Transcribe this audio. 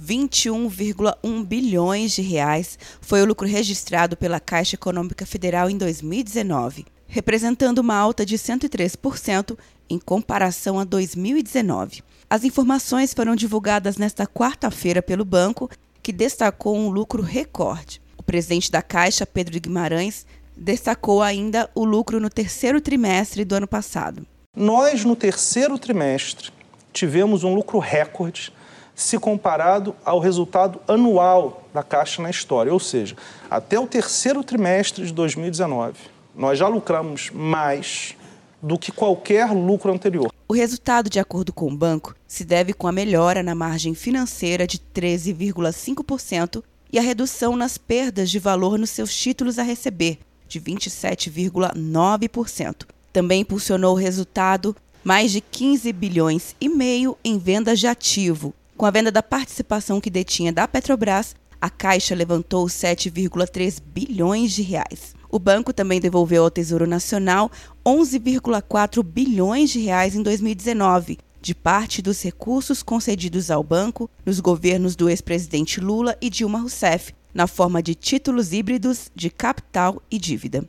21,1 bilhões de reais foi o lucro registrado pela Caixa Econômica Federal em 2019, representando uma alta de 103% em comparação a 2019. As informações foram divulgadas nesta quarta-feira pelo banco, que destacou um lucro recorde. O presidente da Caixa, Pedro Guimarães, destacou ainda o lucro no terceiro trimestre do ano passado. Nós, no terceiro trimestre, tivemos um lucro recorde se comparado ao resultado anual da Caixa na história, ou seja, até o terceiro trimestre de 2019, nós já lucramos mais do que qualquer lucro anterior. O resultado, de acordo com o banco, se deve com a melhora na margem financeira de 13,5% e a redução nas perdas de valor nos seus títulos a receber, de 27,9%. Também impulsionou o resultado mais de 15 bilhões e meio em vendas de ativo, com a venda da participação que detinha da Petrobras, a Caixa levantou 7,3 bilhões de reais. O banco também devolveu ao Tesouro Nacional 11,4 bilhões de reais em 2019, de parte dos recursos concedidos ao banco nos governos do ex-presidente Lula e Dilma Rousseff, na forma de títulos híbridos de capital e dívida.